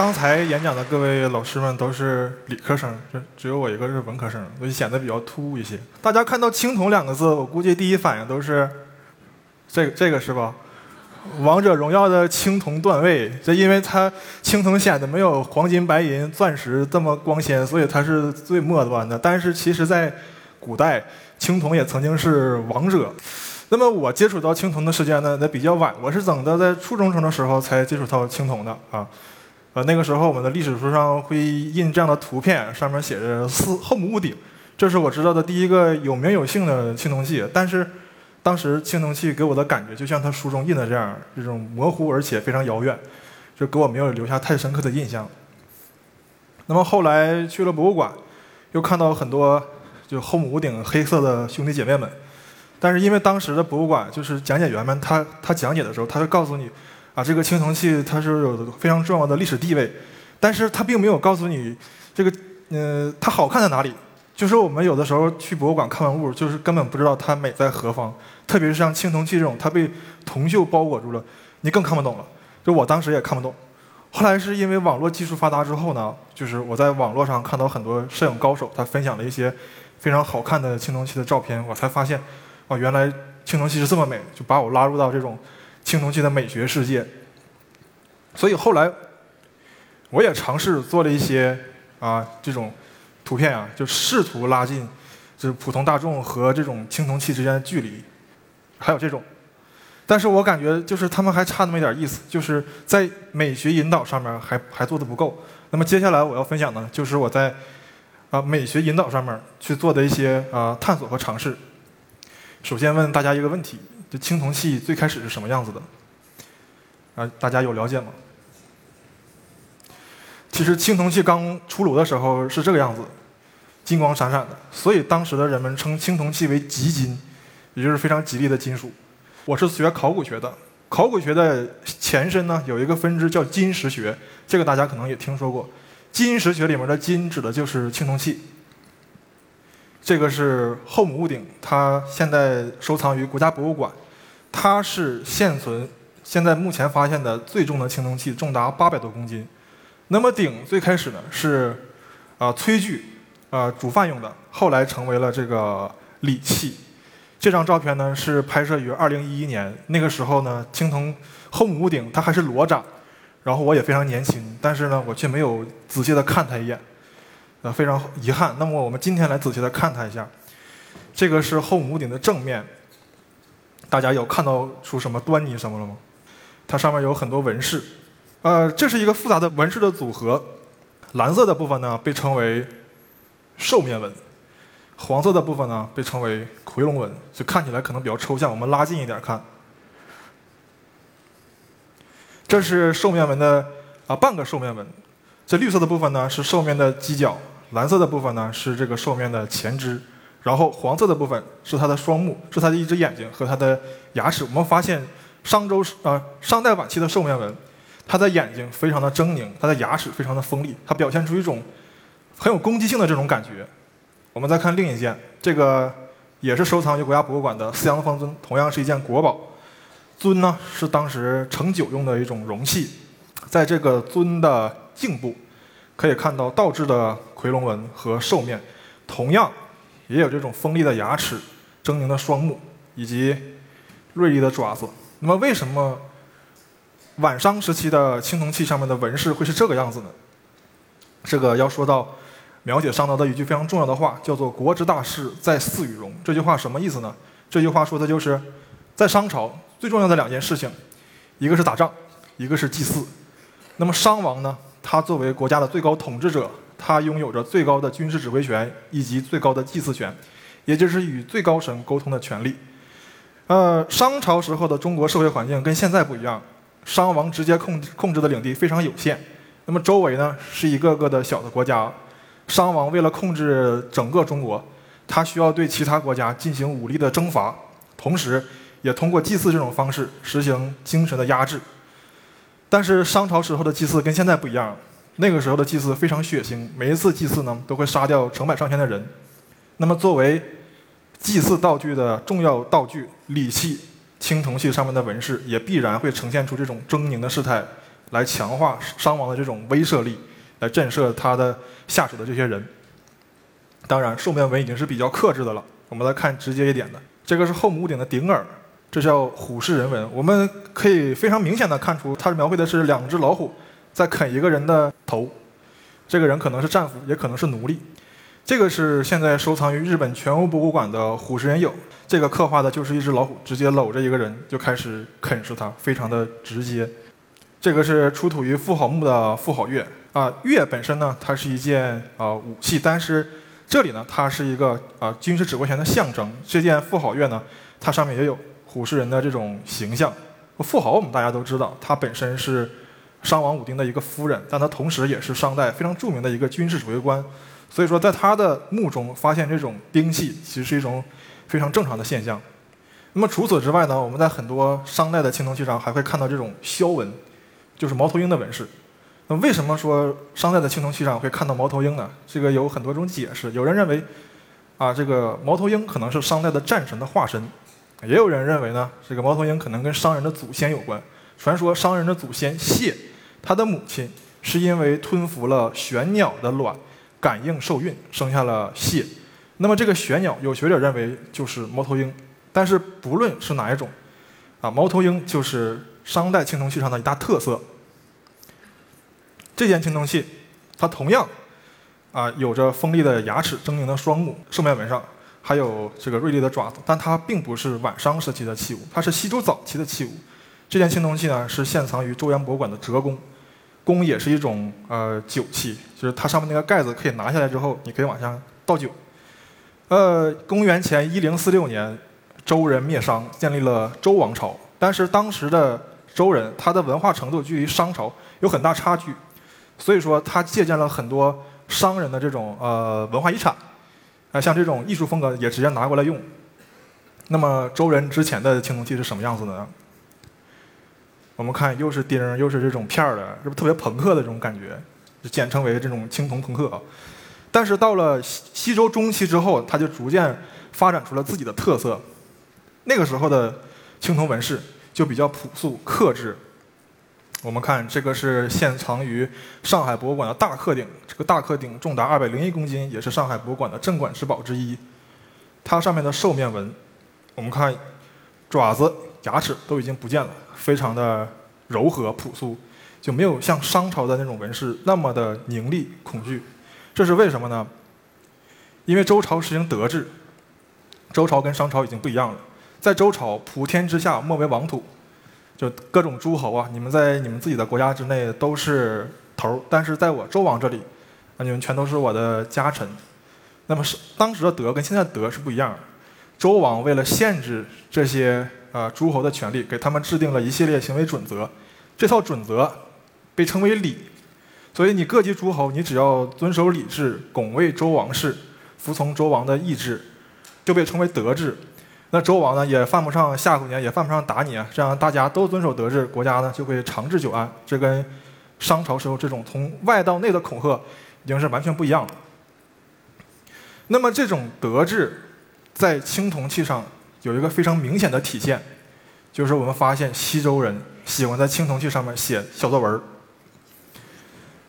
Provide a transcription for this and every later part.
刚才演讲的各位老师们都是理科生，只只有我一个是文科生，所以显得比较突兀一些。大家看到“青铜”两个字，我估计第一反应都是这个这个是吧？王者荣耀的青铜段位，这因为它青铜显得没有黄金、白银、钻石这么光鲜，所以它是最末端的。但是其实，在古代，青铜也曾经是王者。那么我接触到青铜的时间呢，那比较晚，我是等到在初中生的时候才接触到青铜的啊。呃，那个时候我们的历史书上会印这样的图片，上面写着“四后母屋顶”，这是我知道的第一个有名有姓的青铜器。但是，当时青铜器给我的感觉就像他书中印的这样，这种模糊而且非常遥远，就给我没有留下太深刻的印象。那么后来去了博物馆，又看到很多就后母屋顶黑色的兄弟姐妹们，但是因为当时的博物馆就是讲解员们他他讲解的时候，他会告诉你。啊，这个青铜器它是有非常重要的历史地位，但是它并没有告诉你这个，呃，它好看在哪里。就是我们有的时候去博物馆看文物，就是根本不知道它美在何方。特别是像青铜器这种，它被铜锈包裹住了，你更看不懂了。就我当时也看不懂。后来是因为网络技术发达之后呢，就是我在网络上看到很多摄影高手，他分享了一些非常好看的青铜器的照片，我才发现，哦，原来青铜器是这么美，就把我拉入到这种。青铜器的美学世界，所以后来我也尝试做了一些啊这种图片啊，就试图拉近就是普通大众和这种青铜器之间的距离，还有这种，但是我感觉就是他们还差那么一点意思，就是在美学引导上面还还做的不够。那么接下来我要分享的就是我在啊美学引导上面去做的一些啊探索和尝试。首先问大家一个问题。这青铜器最开始是什么样子的？啊，大家有了解吗？其实青铜器刚出炉的时候是这个样子，金光闪闪的，所以当时的人们称青铜器为吉金，也就是非常吉利的金属。我是学考古学的，考古学的前身呢有一个分支叫金石学，这个大家可能也听说过。金石学里面的金指的就是青铜器。这个是后母戊鼎，它现在收藏于国家博物馆。它是现存现在目前发现的最重的青铜器，重达八百多公斤。那么鼎最开始呢是啊炊具啊煮饭用的，后来成为了这个礼器。这张照片呢是拍摄于二零一一年，那个时候呢青铜后母戊鼎它还是裸展，然后我也非常年轻，但是呢我却没有仔细的看它一眼。呃，非常遗憾。那么我们今天来仔细的看它一下。这个是后母顶的正面，大家有看到出什么端倪什么了吗？它上面有很多纹饰，呃，这是一个复杂的纹饰的组合。蓝色的部分呢被称为兽面纹，黄色的部分呢被称为夔龙纹，就看起来可能比较抽象。我们拉近一点看，这是兽面纹的啊半个兽面纹。这绿色的部分呢是兽面的犄角，蓝色的部分呢是这个兽面的前肢，然后黄色的部分是它的双目，是它的一只眼睛和它的牙齿。我们发现商周啊商代晚期的兽面纹，它的眼睛非常的狰狞，它的牙齿非常的锋利，它表现出一种很有攻击性的这种感觉。我们再看另一件，这个也是收藏于国家博物馆的四羊方尊，同样是一件国宝。尊呢是当时盛酒用的一种容器，在这个尊的。颈部可以看到倒置的夔龙纹和兽面，同样也有这种锋利的牙齿、狰狞的双目以及锐利的爪子。那么，为什么晚商时期的青铜器上面的纹饰会是这个样子呢？这个要说到描写商朝的一句非常重要的话，叫做“国之大事，在祀与戎”。这句话什么意思呢？这句话说的就是在商朝最重要的两件事情，一个是打仗，一个是祭祀。那么商王呢？他作为国家的最高统治者，他拥有着最高的军事指挥权以及最高的祭祀权，也就是与最高神沟通的权利。呃，商朝时候的中国社会环境跟现在不一样，商王直接控制控制的领地非常有限，那么周围呢是一个个的小的国家，商王为了控制整个中国，他需要对其他国家进行武力的征伐，同时也通过祭祀这种方式实行精神的压制。但是商朝时候的祭祀跟现在不一样，那个时候的祭祀非常血腥，每一次祭祀呢都会杀掉成百上千的人。那么作为祭祀道具的重要道具礼器，青铜器上面的纹饰也必然会呈现出这种狰狞的事态，来强化商王的这种威慑力，来震慑他的下属的这些人。当然，兽面纹已经是比较克制的了。我们来看直接一点的，这个是后母屋顶的顶耳，这叫虎视人纹。我们可以非常明显的看出，它描绘的是两只老虎在啃一个人的头，这个人可能是战俘，也可能是奴隶。这个是现在收藏于日本全屋博物馆的虎视人俑，这个刻画的就是一只老虎直接搂着一个人就开始啃食它，非常的直接。这个是出土于富豪墓的富豪钺啊，钺本身呢，它是一件啊武器，但是。这里呢，它是一个啊军事指挥权的象征。这件富豪钺呢，它上面也有虎视人的这种形象。富豪我们大家都知道，它本身是商王武丁的一个夫人，但她同时也是商代非常著名的一个军事指挥官。所以说，在她的墓中发现这种兵器，其实是一种非常正常的现象。那么除此之外呢，我们在很多商代的青铜器上还会看到这种鸮纹，就是猫头鹰的纹饰。那为什么说商代的青铜器上会看到猫头鹰呢？这个有很多种解释。有人认为，啊，这个猫头鹰可能是商代的战神的化身；也有人认为呢，这个猫头鹰可能跟商人的祖先有关。传说商人的祖先谢，他的母亲是因为吞服了玄鸟的卵，感应受孕，生下了蟹。那么这个玄鸟，有学者认为就是猫头鹰。但是不论是哪一种，啊，猫头鹰就是商代青铜器上的一大特色。这件青铜器，它同样啊有着锋利的牙齿、狰狞的双目，兽面纹上还有这个锐利的爪子，但它并不是晚商时期的器物，它是西周早期的器物。这件青铜器呢是现藏于周原博物馆的折弓，弓也是一种呃酒器，就是它上面那个盖子可以拿下来之后，你可以往下倒酒。呃，公元前一零四六年，周人灭商，建立了周王朝，但是当时的周人他的文化程度距离商朝有很大差距。所以说，他借鉴了很多商人的这种呃文化遗产，啊，像这种艺术风格也直接拿过来用。那么周人之前的青铜器是什么样子的呢？我们看，又是钉，又是这种片儿的，是不是特别朋克的这种感觉？就简称为这种青铜朋克。但是到了西西周中期之后，它就逐渐发展出了自己的特色。那个时候的青铜纹饰就比较朴素克制。我们看这个是现藏于上海博物馆的大克鼎，这个大克鼎重达二百零一公斤，也是上海博物馆的镇馆之宝之一。它上面的兽面纹，我们看爪子、牙齿都已经不见了，非常的柔和朴素，就没有像商朝的那种纹饰那么的凝厉恐惧。这是为什么呢？因为周朝实行德治，周朝跟商朝已经不一样了。在周朝，普天之下莫为王土。就各种诸侯啊，你们在你们自己的国家之内都是头儿，但是在我周王这里，啊，你们全都是我的家臣。那么是当时的德跟现在的德是不一样的。周王为了限制这些呃诸侯的权利，给他们制定了一系列行为准则。这套准则被称为礼。所以你各级诸侯，你只要遵守礼制，拱卫周王室，服从周王的意志，就被称为德治。那周王呢，也犯不上吓唬你，也犯不上打你啊。这样大家都遵守德治，国家呢就会长治久安。这跟商朝时候这种从外到内的恐吓，已经是完全不一样了。那么这种德治，在青铜器上有一个非常明显的体现，就是我们发现西周人喜欢在青铜器上面写小作文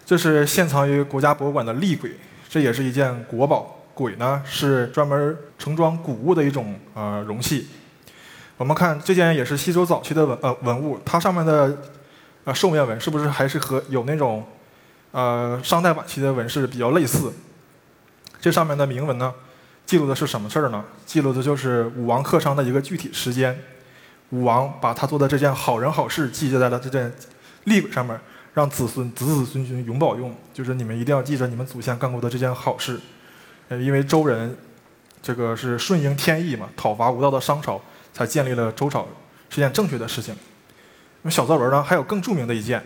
这是现藏于国家博物馆的厉鬼，这也是一件国宝。鬼呢是专门盛装谷物的一种呃容器。我们看这件也是西周早期的文呃文物，它上面的呃兽面纹是不是还是和有那种呃商代晚期的纹饰比较类似？这上面的铭文呢，记录的是什么事儿呢？记录的就是武王克商的一个具体时间。武王把他做的这件好人好事记在了这件立鬼上面，让子孙子子孙孙永保用，就是你们一定要记着你们祖先干过的这件好事。呃因为周人，这个是顺应天意嘛，讨伐无道的商朝，才建立了周朝，是件正确的事情。那么小作文呢，还有更著名的一件，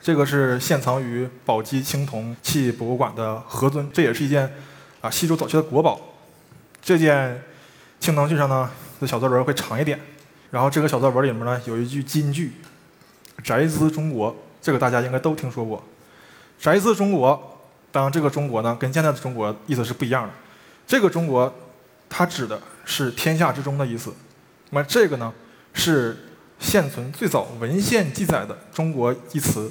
这个是现藏于宝鸡青铜器博物馆的何尊，这也是一件啊西周早期的国宝。这件青铜器上呢，的小作文会长一点，然后这个小作文里面呢有一句金句：“宅兹中国”，这个大家应该都听说过，“宅兹中国”。当然，这个中国呢，跟现在的中国意思是不一样的。这个中国，它指的是天下之中的意思。那么这个呢，是现存最早文献记载的中国一词。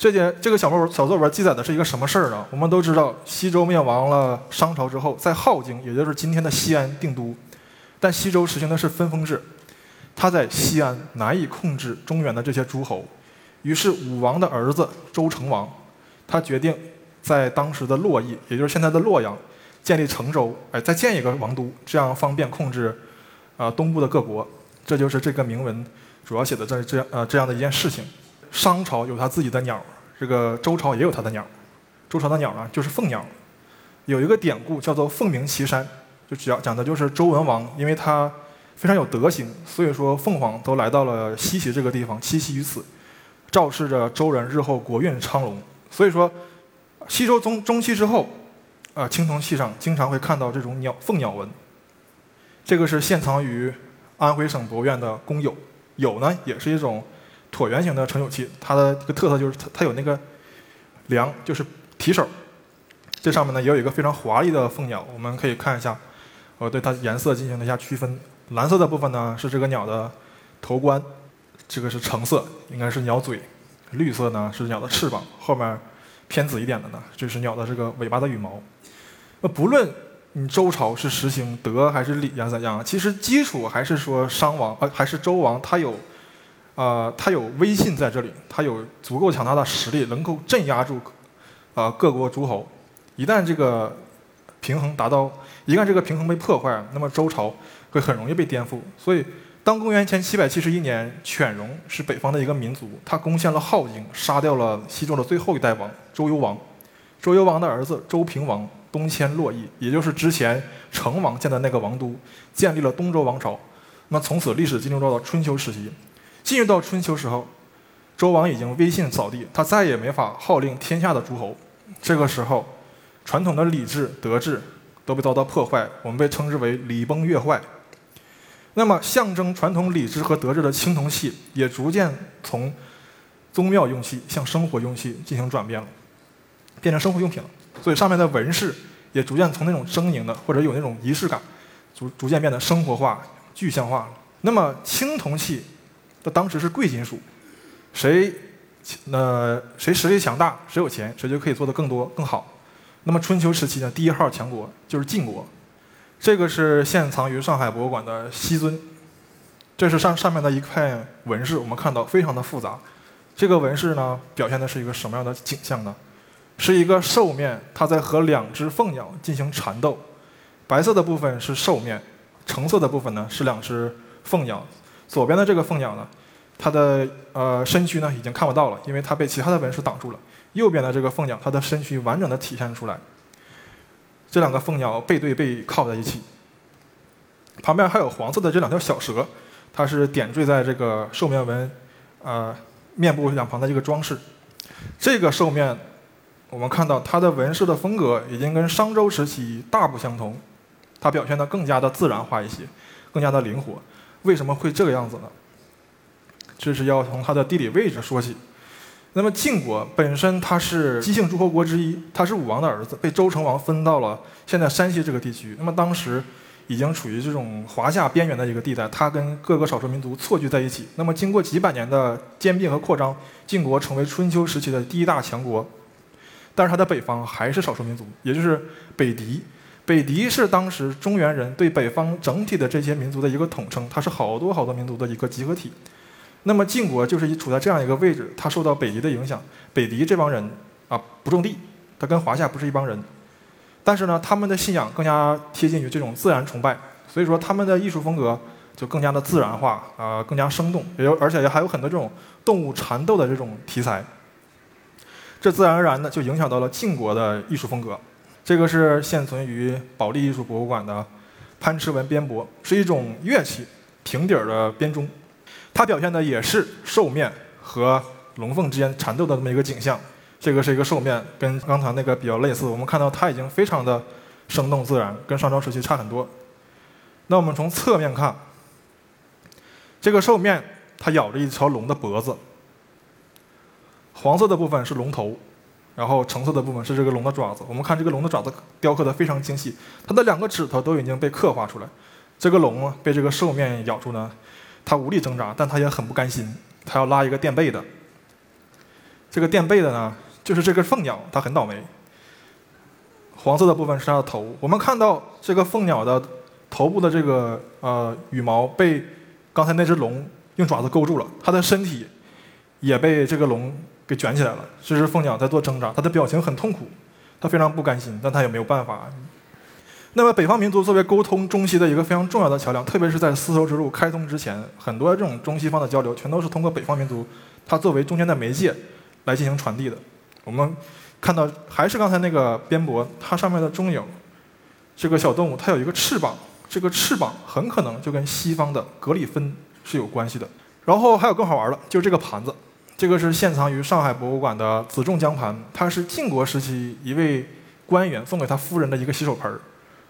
这件这个小作文小作文记载的是一个什么事儿呢？我们都知道，西周灭亡了商朝之后，在镐京，也就是今天的西安定都，但西周实行的是分封制，他在西安难以控制中原的这些诸侯，于是武王的儿子周成王，他决定在当时的洛邑，也就是现在的洛阳，建立成周，哎，再建一个王都，这样方便控制啊东部的各国。这就是这个铭文主要写的这这样呃这样的一件事情。商朝有他自己的鸟，这个周朝也有他的鸟。周朝的鸟呢，就是凤鸟。有一个典故叫做“凤鸣岐山”，就讲讲的就是周文王，因为他非常有德行，所以说凤凰都来到了西岐这个地方栖息于此，昭示着周人日后国运昌隆。所以说，西周中中期之后，啊青铜器上经常会看到这种鸟凤鸟纹。这个是现藏于安徽省博物院的公有，有呢也是一种。椭圆形的盛酒器，它的一个特色就是它它有那个梁，就是提手。这上面呢也有一个非常华丽的凤鸟，我们可以看一下，我对它颜色进行了一下区分。蓝色的部分呢是这个鸟的头冠，这个是橙色，应该是鸟嘴；绿色呢是鸟的翅膀，后面偏紫一点的呢就是鸟的这个尾巴的羽毛。那不论你周朝是实行德还是礼呀怎样，其实基础还是说商王呃还是周王，他有。啊，他有威信在这里，他有足够强大的实力，能够镇压住啊各国诸侯。一旦这个平衡达到，一旦这个平衡被破坏，那么周朝会很容易被颠覆。所以，当公元前七百七十一年，犬戎是北方的一个民族，他攻陷了镐京，杀掉了西周的最后一代王周幽王。周幽王的儿子周平王东迁洛邑，也就是之前成王建的那个王都，建立了东周王朝。那从此历史进入到了春秋时期。进入到春秋时候，周王已经威信扫地，他再也没法号令天下的诸侯。这个时候，传统的礼制、德制都被遭到破坏，我们被称之为“礼崩乐坏”。那么，象征传统礼制和德制的青铜器也逐渐从宗庙用器向生活用器进行转变了，变成生活用品了。所以，上面的纹饰也逐渐从那种狰狞的或者有那种仪式感，逐逐渐变得生活化、具象化了。那么，青铜器。那当时是贵金属，谁那谁实力强大，谁有钱，谁就可以做得更多更好。那么春秋时期呢，第一号强国就是晋国。这个是现藏于上海博物馆的西尊，这是上上面的一块纹饰，我们看到非常的复杂。这个纹饰呢，表现的是一个什么样的景象呢？是一个兽面，它在和两只凤鸟进行缠斗。白色的部分是兽面，橙色的部分呢是两只凤鸟。左边的这个凤鸟呢，它的呃身躯呢已经看不到了，因为它被其他的纹饰挡住了。右边的这个凤鸟，它的身躯完整的体现出来。这两个凤鸟背对背靠在一起，旁边还有黄色的这两条小蛇，它是点缀在这个兽面纹呃面部两旁的一个装饰。这个兽面，我们看到它的纹饰的风格已经跟商周时期大不相同，它表现的更加的自然化一些，更加的灵活。为什么会这个样子呢？这是要从它的地理位置说起。那么晋国本身它是姬姓诸侯国之一，它是武王的儿子，被周成王分到了现在山西这个地区。那么当时已经处于这种华夏边缘的一个地带，它跟各个少数民族错居在一起。那么经过几百年的兼并和扩张，晋国成为春秋时期的第一大强国。但是它的北方还是少数民族，也就是北狄。北狄是当时中原人对北方整体的这些民族的一个统称，它是好多好多民族的一个集合体。那么晋国就是处在这样一个位置，它受到北狄的影响。北狄这帮人啊不种地，他跟华夏不是一帮人，但是呢，他们的信仰更加贴近于这种自然崇拜，所以说他们的艺术风格就更加的自然化啊，更加生动，也有而且还有很多这种动物缠斗的这种题材。这自然而然的就影响到了晋国的艺术风格。这个是现存于保利艺术博物馆的潘驰纹边帛，是一种乐器，平底儿的编钟。它表现的也是兽面和龙凤之间缠斗的这么一个景象。这个是一个兽面，跟刚才那个比较类似。我们看到它已经非常的生动自然，跟上朝时期差很多。那我们从侧面看，这个兽面它咬着一条龙的脖子，黄色的部分是龙头。然后橙色的部分是这个龙的爪子，我们看这个龙的爪子雕刻的非常精细，它的两个指头都已经被刻画出来。这个龙被这个兽面咬住呢，它无力挣扎，但它也很不甘心，它要拉一个垫背的。这个垫背的呢，就是这个凤鸟，它很倒霉。黄色的部分是它的头，我们看到这个凤鸟的头部的这个呃羽毛被刚才那只龙用爪子勾住了，它的身体也被这个龙给卷起来了。这只凤鸟在做挣扎，它的表情很痛苦，它非常不甘心，但它也没有办法。那么，北方民族作为沟通中西的一个非常重要的桥梁，特别是在丝绸之路开通之前，很多这种中西方的交流全都是通过北方民族，它作为中间的媒介来进行传递的。我们看到，还是刚才那个边博，它上面的中影，这个小动物它有一个翅膀，这个翅膀很可能就跟西方的格里芬是有关系的。然后还有更好玩的，就是这个盘子，这个是现藏于上海博物馆的紫仲江盘，它是晋国时期一位官员送给他夫人的一个洗手盆儿。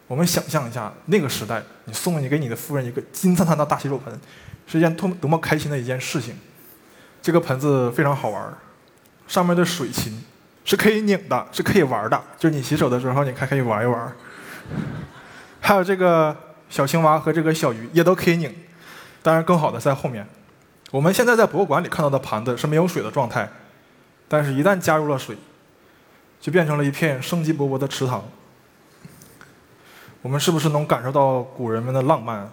我们想象一下，那个时代，你送你给你的夫人一个金灿灿的大洗手盆，是一件多多么开心的一件事情。这个盆子非常好玩，上面的水琴是可以拧的，是可以玩的，就是你洗手的时候，你还可以玩一玩。还有这个小青蛙和这个小鱼也都可以拧，当然更好的在后面。我们现在在博物馆里看到的盘子是没有水的状态，但是一旦加入了水，就变成了一片生机勃勃的池塘。我们是不是能感受到古人们的浪漫？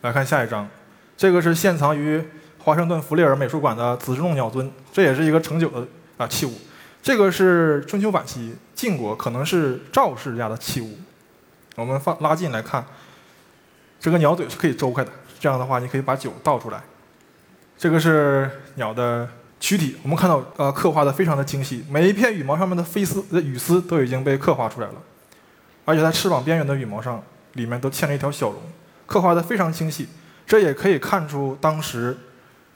来看下一张，这个是现藏于华盛顿弗利尔美术馆的紫石龙鸟尊，这也是一个盛酒的啊器物。这个是春秋晚期晋国，可能是赵氏家的器物。我们放拉近来看，这个鸟嘴是可以周开的，这样的话你可以把酒倒出来。这个是鸟的。躯体，我们看到，呃，刻画的非常的精细，每一片羽毛上面的飞丝、羽丝都已经被刻画出来了，而且在翅膀边缘的羽毛上，里面都嵌了一条小龙，刻画的非常精细。这也可以看出当时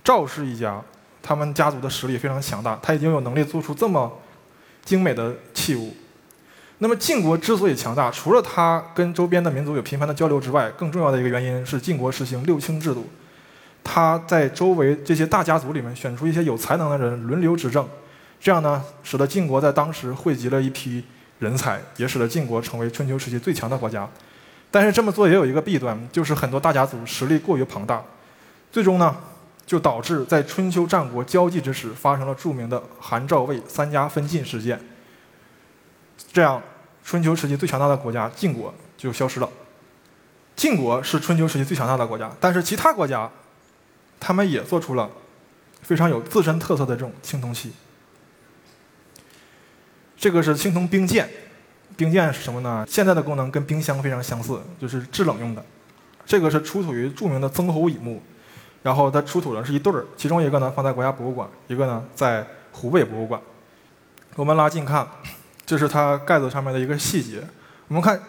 赵氏一家，他们家族的实力非常强大，他已经有能力做出这么精美的器物。那么晋国之所以强大，除了他跟周边的民族有频繁的交流之外，更重要的一个原因是晋国实行六卿制度。他在周围这些大家族里面选出一些有才能的人轮流执政，这样呢，使得晋国在当时汇集了一批人才，也使得晋国成为春秋时期最强的国家。但是这么做也有一个弊端，就是很多大家族实力过于庞大，最终呢，就导致在春秋战国交际之时发生了著名的韩赵魏三家分晋事件。这样，春秋时期最强大的国家晋国就消失了。晋国是春秋时期最强大的国家，但是其他国家。他们也做出了非常有自身特色的这种青铜器。这个是青铜冰剑，冰剑是什么呢？现在的功能跟冰箱非常相似，就是制冷用的。这个是出土于著名的曾侯乙墓，然后它出土的是一对儿，其中一个呢放在国家博物馆，一个呢在湖北博物馆。我们拉近看，这是它盖子上面的一个细节。我们看。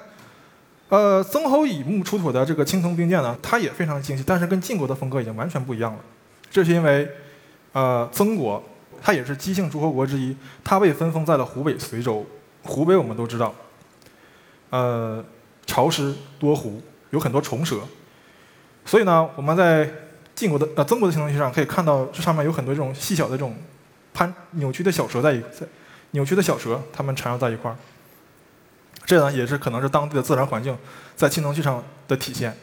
呃，曾侯乙墓出土的这个青铜兵剑呢，它也非常精细，但是跟晋国的风格已经完全不一样了。这是因为，呃，曾国它也是姬姓诸侯国之一，它被分封在了湖北随州。湖北我们都知道，呃，潮湿多湖，有很多虫蛇，所以呢，我们在晋国的呃曾国的青铜器上可以看到，这上面有很多这种细小的这种攀扭曲的小蛇在在扭曲的小蛇，它们缠绕在一块儿。这呢也是可能是当地的自然环境在青铜器上的体现。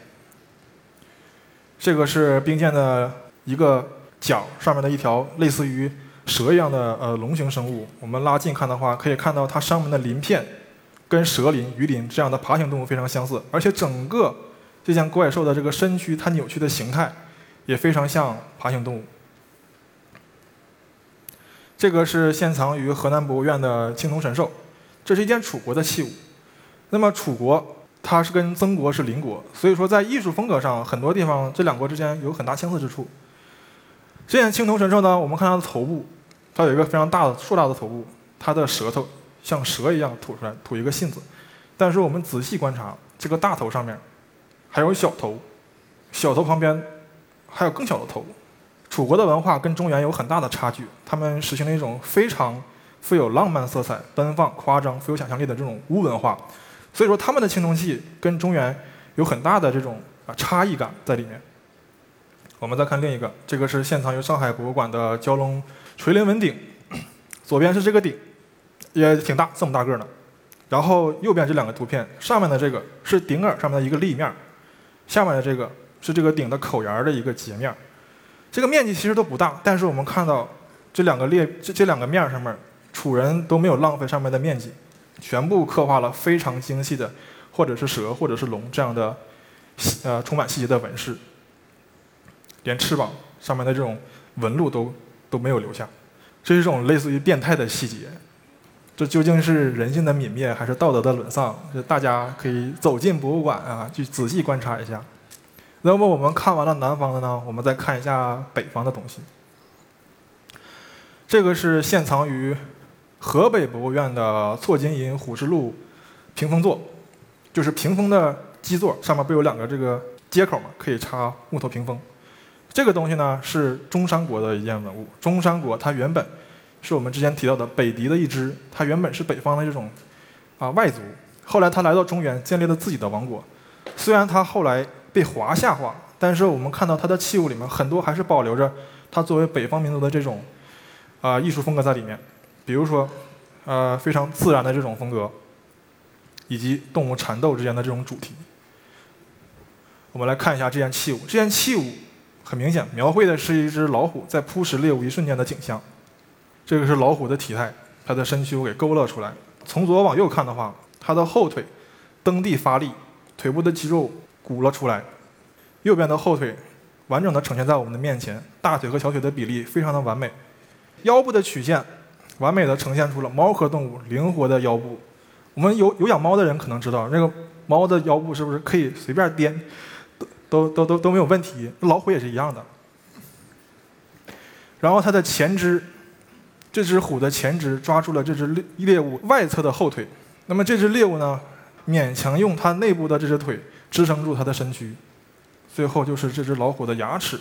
这个是冰剑的一个角上面的一条类似于蛇一样的呃龙形生物。我们拉近看的话，可以看到它上面的鳞片跟蛇鳞、鱼鳞这样的爬行动物非常相似，而且整个就像怪兽的这个身躯它扭曲的形态也非常像爬行动物。这个是现藏于河南博物院的青铜神兽，这是一件楚国的器物。那么楚国它是跟曾国是邻国，所以说在艺术风格上很多地方这两国之间有很大相似之处。这件青铜神兽呢，我们看它的头部，它有一个非常大的硕大的头部，它的舌头像蛇一样吐出来，吐一个信子。但是我们仔细观察，这个大头上面还有小头，小头旁边还有更小的头。楚国的文化跟中原有很大的差距，他们实行了一种非常富有浪漫色彩、奔放夸张、富有想象力的这种巫文化。所以说，他们的青铜器跟中原有很大的这种啊差异感在里面。我们再看另一个，这个是现藏于上海博物馆的蛟龙垂鳞纹鼎，左边是这个鼎，也挺大，这么大个呢。然后右边这两个图片，上面的这个是鼎耳上面的一个立面，下面的这个是这个鼎的口沿的一个截面。这个面积其实都不大，但是我们看到这两个列这这两个面上面，楚人都没有浪费上面的面积，全部刻画了非常精细的，或者是蛇或者是龙这样的，呃充满细节的纹饰，连翅膀上面的这种纹路都都没有留下，这是一种类似于变态的细节。这究竟是人性的泯灭，还是道德的沦丧？大家可以走进博物馆啊，去仔细观察一下。那么我们看完了南方的呢，我们再看一下北方的东西。这个是现藏于河北博物院的错金银虎视鹿屏风座，就是屏风的基座上面不有两个这个接口嘛，可以插木头屏风。这个东西呢是中山国的一件文物。中山国它原本。是我们之前提到的北狄的一支，它原本是北方的这种啊外族，后来他来到中原，建立了自己的王国。虽然他后来被华夏化，但是我们看到他的器物里面很多还是保留着他作为北方民族的这种啊艺术风格在里面。比如说，呃非常自然的这种风格，以及动物缠斗之间的这种主题。我们来看一下这件器物，这件器物很明显描绘的是一只老虎在扑食猎物一瞬间的景象。这个是老虎的体态，它的身躯给勾勒出来。从左往右看的话，它的后腿蹬地发力，腿部的肌肉鼓了出来。右边的后腿完整的呈现在我们的面前，大腿和小腿的比例非常的完美。腰部的曲线完美的呈现出了猫科动物灵活的腰部。我们有有养猫的人可能知道，那个猫的腰部是不是可以随便颠，都都都都没有问题。老虎也是一样的。然后它的前肢。这只虎的前肢抓住了这只猎猎物外侧的后腿，那么这只猎物呢，勉强用它内部的这只腿支撑住它的身躯，最后就是这只老虎的牙齿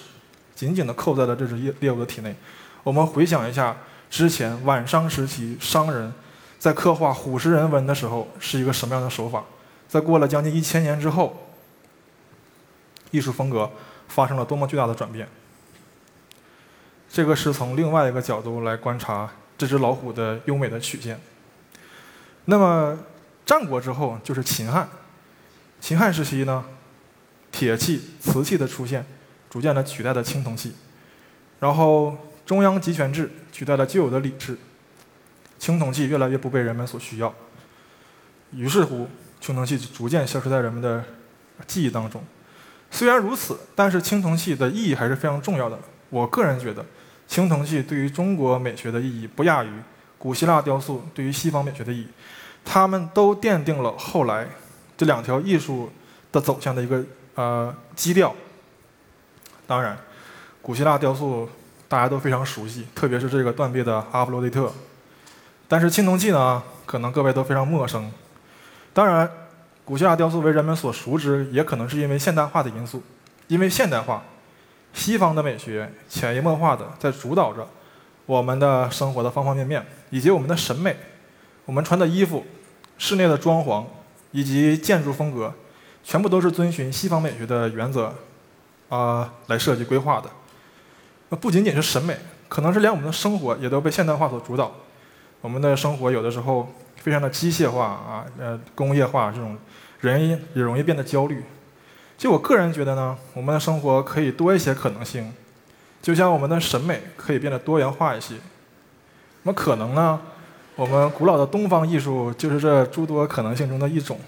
紧紧地扣在了这只猎猎物的体内。我们回想一下之前晚商时期商人在刻画虎食人纹的时候是一个什么样的手法，在过了将近一千年之后，艺术风格发生了多么巨大的转变。这个是从另外一个角度来观察这只老虎的优美的曲线。那么，战国之后就是秦汉。秦汉时期呢，铁器、瓷器的出现，逐渐的取代了青铜器。然后，中央集权制取代了旧有的礼制，青铜器越来越不被人们所需要。于是乎，青铜器逐渐消失在人们的记忆当中。虽然如此，但是青铜器的意义还是非常重要的。我个人觉得。青铜器对于中国美学的意义不亚于古希腊雕塑对于西方美学的意义，它们都奠定了后来这两条艺术的走向的一个呃基调。当然，古希腊雕塑大家都非常熟悉，特别是这个断臂的阿弗罗狄特。但是青铜器呢，可能各位都非常陌生。当然，古希腊雕塑为人们所熟知，也可能是因为现代化的因素，因为现代化。西方的美学潜移默化的在主导着我们的生活的方方面面，以及我们的审美。我们穿的衣服、室内的装潢以及建筑风格，全部都是遵循西方美学的原则啊来设计规划的。那不仅仅是审美，可能是连我们的生活也都被现代化所主导。我们的生活有的时候非常的机械化啊，呃，工业化，这种人也容易变得焦虑。就我个人觉得呢，我们的生活可以多一些可能性，就像我们的审美可以变得多元化一些。那么可能呢，我们古老的东方艺术就是这诸多可能性中的一种。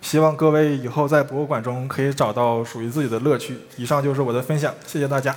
希望各位以后在博物馆中可以找到属于自己的乐趣。以上就是我的分享，谢谢大家。